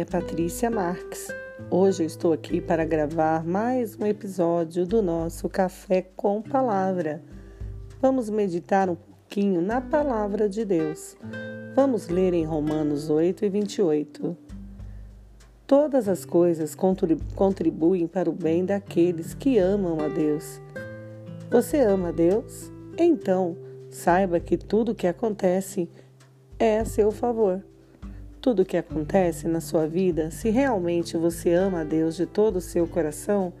é Patrícia Marques. Hoje eu estou aqui para gravar mais um episódio do nosso Café com Palavra. Vamos meditar um pouquinho na Palavra de Deus. Vamos ler em Romanos 8 e 28. Todas as coisas contribuem para o bem daqueles que amam a Deus. Você ama a Deus? Então, saiba que tudo o que acontece é a seu favor. Tudo o que acontece na sua vida, se realmente você ama a Deus de todo o seu coração,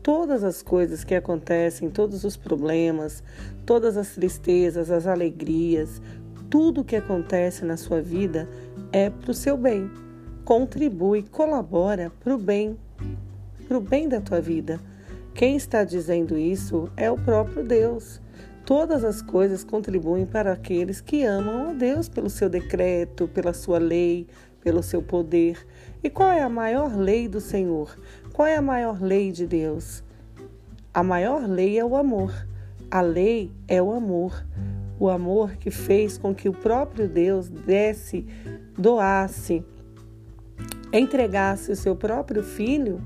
todas as coisas que acontecem, todos os problemas, todas as tristezas, as alegrias, tudo o que acontece na sua vida é para o seu bem. Contribui, colabora para o bem, para o bem da tua vida. Quem está dizendo isso é o próprio Deus. Todas as coisas contribuem para aqueles que amam a Deus pelo seu decreto, pela sua lei, pelo seu poder. E qual é a maior lei do Senhor? Qual é a maior lei de Deus? A maior lei é o amor. A lei é o amor. O amor que fez com que o próprio Deus desse, doasse, entregasse o seu próprio filho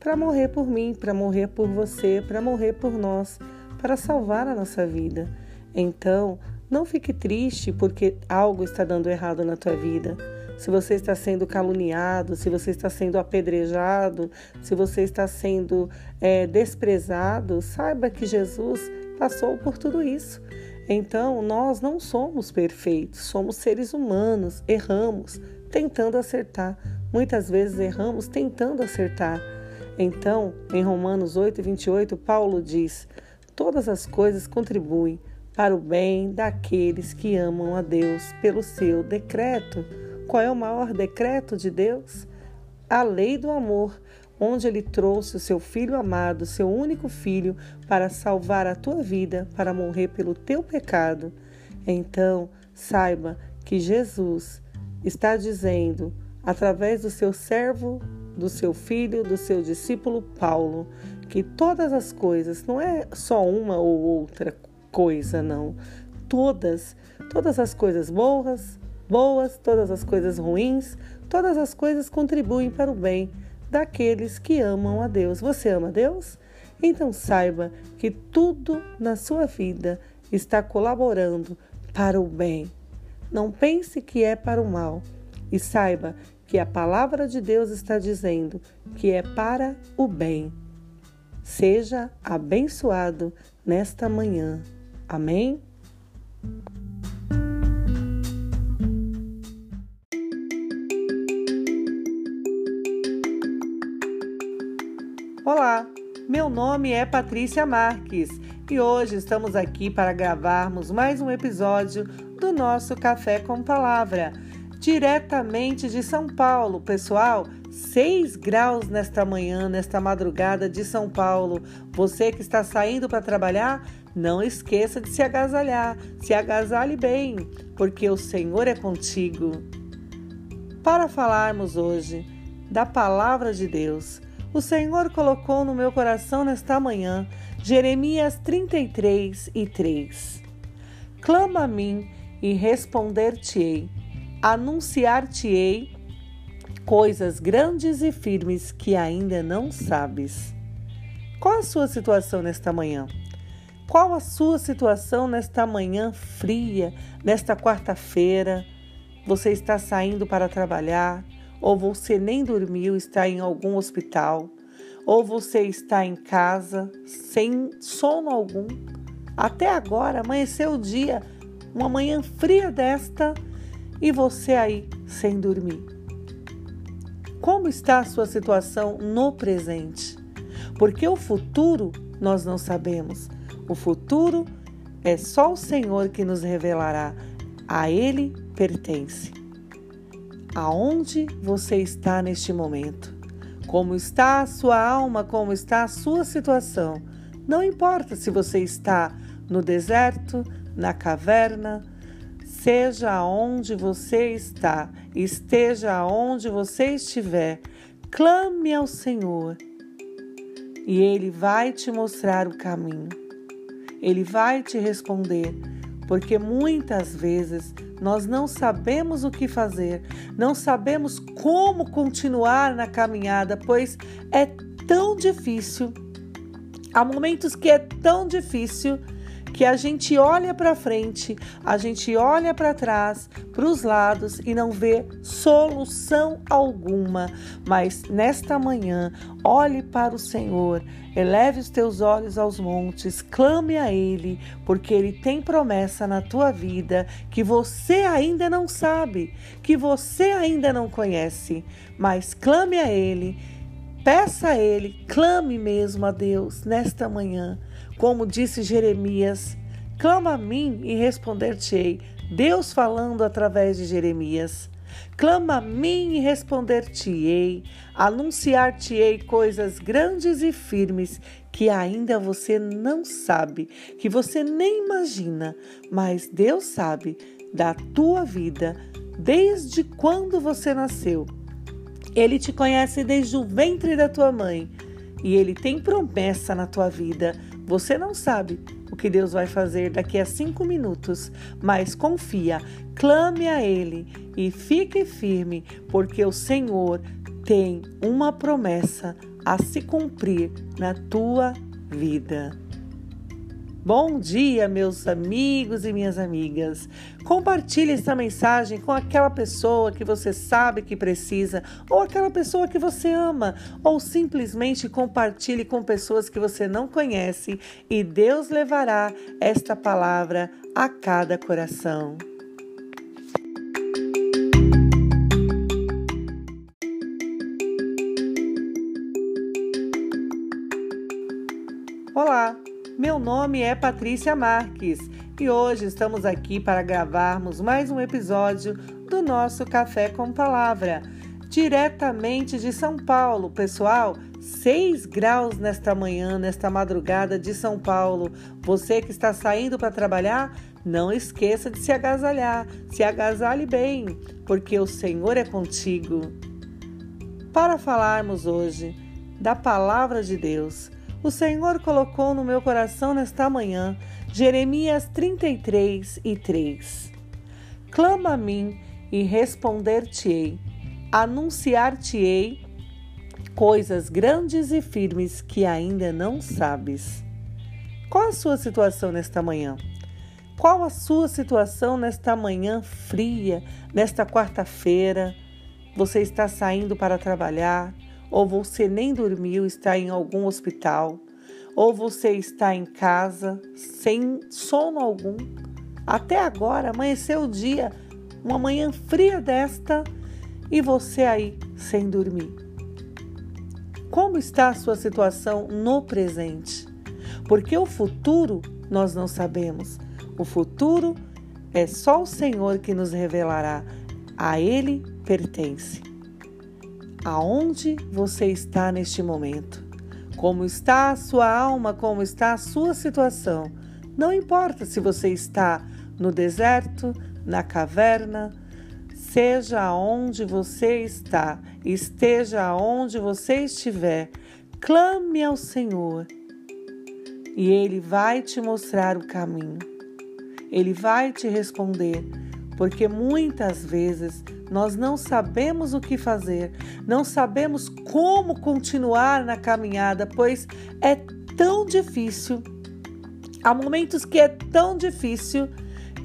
para morrer por mim, para morrer por você, para morrer por nós para salvar a nossa vida. Então, não fique triste porque algo está dando errado na tua vida. Se você está sendo caluniado, se você está sendo apedrejado, se você está sendo é, desprezado, saiba que Jesus passou por tudo isso. Então, nós não somos perfeitos, somos seres humanos, erramos tentando acertar. Muitas vezes erramos tentando acertar. Então, em Romanos 8, 28, Paulo diz: todas as coisas contribuem para o bem daqueles que amam a Deus pelo seu decreto. Qual é o maior decreto de Deus? A lei do amor, onde ele trouxe o seu filho amado, seu único filho, para salvar a tua vida, para morrer pelo teu pecado. Então, saiba que Jesus está dizendo, através do seu servo, do seu filho, do seu discípulo Paulo, que todas as coisas, não é só uma ou outra coisa, não. Todas, todas as coisas boas, boas, todas as coisas ruins, todas as coisas contribuem para o bem daqueles que amam a Deus. Você ama Deus? Então saiba que tudo na sua vida está colaborando para o bem. Não pense que é para o mal e saiba que a palavra de Deus está dizendo que é para o bem. Seja abençoado nesta manhã. Amém? Olá, meu nome é Patrícia Marques e hoje estamos aqui para gravarmos mais um episódio do nosso Café com Palavra, diretamente de São Paulo, pessoal. 6 graus nesta manhã, nesta madrugada de São Paulo. Você que está saindo para trabalhar, não esqueça de se agasalhar. Se agasalhe bem, porque o Senhor é contigo. Para falarmos hoje da palavra de Deus, o Senhor colocou no meu coração nesta manhã Jeremias 33 e 3. Clama a mim e responder-te-ei, anunciar-te-ei coisas grandes e firmes que ainda não sabes. Qual a sua situação nesta manhã? Qual a sua situação nesta manhã fria, nesta quarta-feira? Você está saindo para trabalhar, ou você nem dormiu, está em algum hospital, ou você está em casa sem sono algum. Até agora amanheceu o dia, uma manhã fria desta, e você aí sem dormir. Como está a sua situação no presente? Porque o futuro nós não sabemos. O futuro é só o Senhor que nos revelará. A Ele pertence. Aonde você está neste momento? Como está a sua alma? Como está a sua situação? Não importa se você está no deserto, na caverna, Seja onde você está, esteja onde você estiver, clame ao Senhor e Ele vai te mostrar o caminho. Ele vai te responder, porque muitas vezes nós não sabemos o que fazer, não sabemos como continuar na caminhada, pois é tão difícil. Há momentos que é tão difícil que a gente olha para frente, a gente olha para trás, para os lados e não vê solução alguma. Mas nesta manhã, olhe para o Senhor, eleve os teus olhos aos montes, clame a Ele, porque Ele tem promessa na tua vida que você ainda não sabe, que você ainda não conhece. Mas clame a Ele. Peça a Ele, clame mesmo a Deus nesta manhã. Como disse Jeremias, clama a mim e responder-te-ei. Deus falando através de Jeremias. Clama a mim e responder-te-ei, anunciar-te-ei coisas grandes e firmes que ainda você não sabe, que você nem imagina, mas Deus sabe da tua vida desde quando você nasceu. Ele te conhece desde o ventre da tua mãe e ele tem promessa na tua vida. Você não sabe o que Deus vai fazer daqui a cinco minutos, mas confia, clame a Ele e fique firme, porque o Senhor tem uma promessa a se cumprir na tua vida. Bom dia, meus amigos e minhas amigas. Compartilhe essa mensagem com aquela pessoa que você sabe que precisa, ou aquela pessoa que você ama, ou simplesmente compartilhe com pessoas que você não conhece e Deus levará esta palavra a cada coração. Meu nome é Patrícia Marques e hoje estamos aqui para gravarmos mais um episódio do nosso Café com Palavra, diretamente de São Paulo. Pessoal, 6 graus nesta manhã, nesta madrugada de São Paulo. Você que está saindo para trabalhar, não esqueça de se agasalhar, se agasalhe bem, porque o Senhor é contigo. Para falarmos hoje da palavra de Deus, o Senhor colocou no meu coração nesta manhã Jeremias 33 e 3. Clama a mim e responder-te-ei, anunciar-te-ei coisas grandes e firmes que ainda não sabes. Qual a sua situação nesta manhã? Qual a sua situação nesta manhã fria, nesta quarta-feira? Você está saindo para trabalhar? Ou você nem dormiu, está em algum hospital, ou você está em casa sem sono algum. Até agora amanheceu o dia, uma manhã fria desta, e você aí sem dormir. Como está a sua situação no presente? Porque o futuro nós não sabemos. O futuro é só o Senhor que nos revelará. A Ele pertence aonde você está neste momento. Como está a sua alma, como está a sua situação. Não importa se você está no deserto, na caverna, seja aonde você está, esteja aonde você estiver, clame ao Senhor e Ele vai te mostrar o caminho. Ele vai te responder, porque muitas vezes nós não sabemos o que fazer, não sabemos como continuar na caminhada, pois é tão difícil. Há momentos que é tão difícil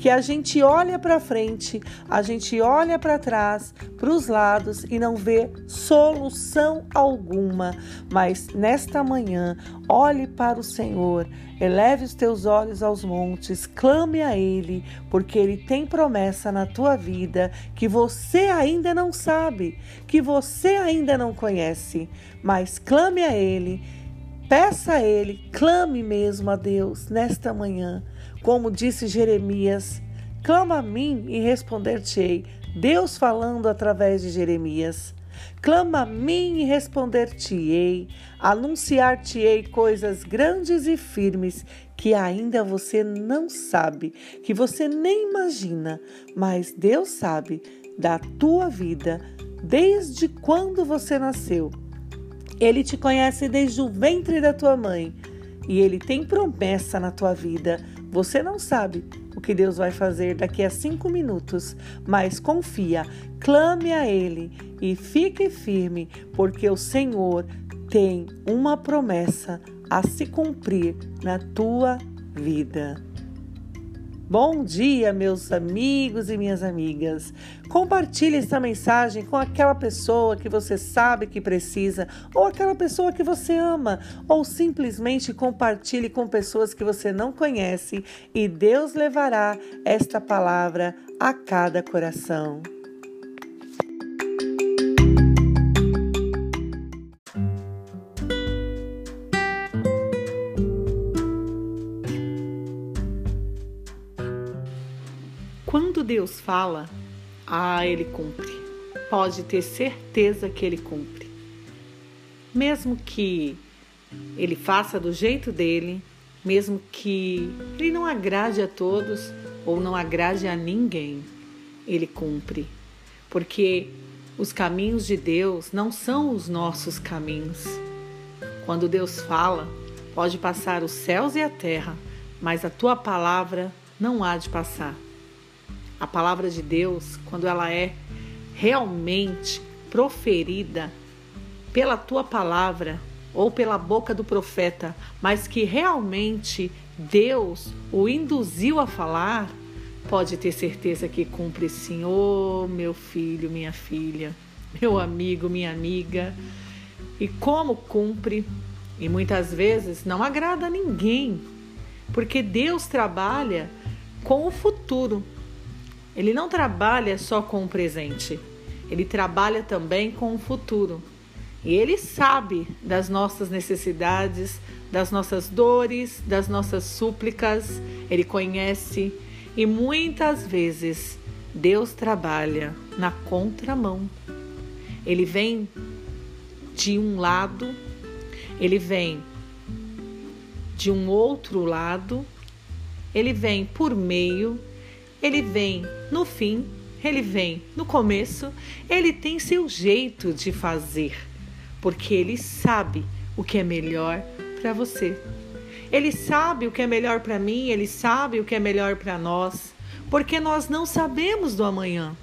que a gente olha para frente, a gente olha para trás, para os lados e não vê solução alguma. Mas nesta manhã, olhe para o Senhor, eleve os teus olhos aos montes, clame a Ele, porque Ele tem promessa na tua vida que você ainda não sabe, que você ainda não conhece. Mas clame a Ele. Peça a Ele, clame mesmo a Deus nesta manhã. Como disse Jeremias, clama a mim e responder-te-ei. Deus falando através de Jeremias. Clama a mim e responder-te-ei, anunciar-te-ei coisas grandes e firmes que ainda você não sabe, que você nem imagina, mas Deus sabe da tua vida desde quando você nasceu. Ele te conhece desde o ventre da tua mãe e ele tem promessa na tua vida. Você não sabe o que Deus vai fazer daqui a cinco minutos, mas confia, clame a Ele e fique firme, porque o Senhor tem uma promessa a se cumprir na tua vida. Bom dia, meus amigos e minhas amigas. Compartilhe essa mensagem com aquela pessoa que você sabe que precisa, ou aquela pessoa que você ama, ou simplesmente compartilhe com pessoas que você não conhece e Deus levará esta palavra a cada coração. Deus fala, ah, ele cumpre. Pode ter certeza que ele cumpre. Mesmo que ele faça do jeito dele, mesmo que ele não agrade a todos ou não agrade a ninguém, ele cumpre. Porque os caminhos de Deus não são os nossos caminhos. Quando Deus fala, pode passar os céus e a terra, mas a tua palavra não há de passar. A palavra de Deus, quando ela é realmente proferida pela tua palavra ou pela boca do profeta, mas que realmente Deus o induziu a falar, pode ter certeza que cumpre sim. Oh, meu filho, minha filha, meu amigo, minha amiga. E como cumpre, e muitas vezes não agrada a ninguém, porque Deus trabalha com o futuro. Ele não trabalha só com o presente, ele trabalha também com o futuro. E ele sabe das nossas necessidades, das nossas dores, das nossas súplicas, ele conhece e muitas vezes Deus trabalha na contramão. Ele vem de um lado, ele vem de um outro lado, ele vem por meio ele vem no fim, ele vem no começo, ele tem seu jeito de fazer, porque ele sabe o que é melhor para você. Ele sabe o que é melhor para mim, ele sabe o que é melhor para nós, porque nós não sabemos do amanhã.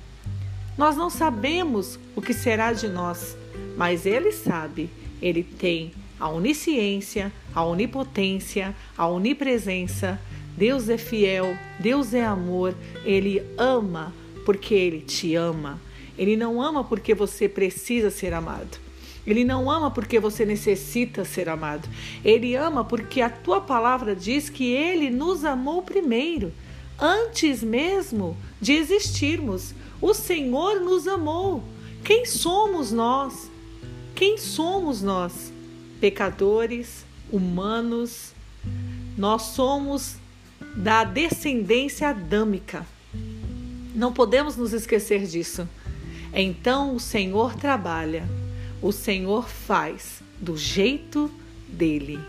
Nós não sabemos o que será de nós, mas ele sabe. Ele tem a onisciência, a onipotência, a onipresença Deus é fiel, Deus é amor, Ele ama porque Ele te ama. Ele não ama porque você precisa ser amado. Ele não ama porque você necessita ser amado. Ele ama porque a tua palavra diz que Ele nos amou primeiro, antes mesmo de existirmos. O Senhor nos amou. Quem somos nós? Quem somos nós? Pecadores, humanos. Nós somos da descendência adâmica. Não podemos nos esquecer disso. Então o Senhor trabalha, o Senhor faz do jeito dele.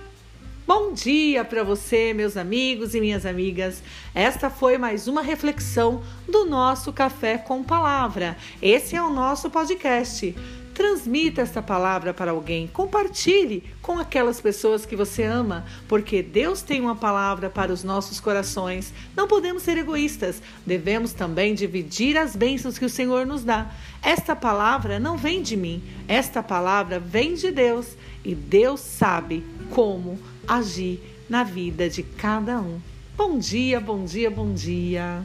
Bom dia para você, meus amigos e minhas amigas. Esta foi mais uma reflexão do nosso Café com Palavra. Esse é o nosso podcast. Transmita esta palavra para alguém, compartilhe com aquelas pessoas que você ama, porque Deus tem uma palavra para os nossos corações. Não podemos ser egoístas, devemos também dividir as bênçãos que o Senhor nos dá. Esta palavra não vem de mim, esta palavra vem de Deus e Deus sabe como agir na vida de cada um. Bom dia, bom dia, bom dia.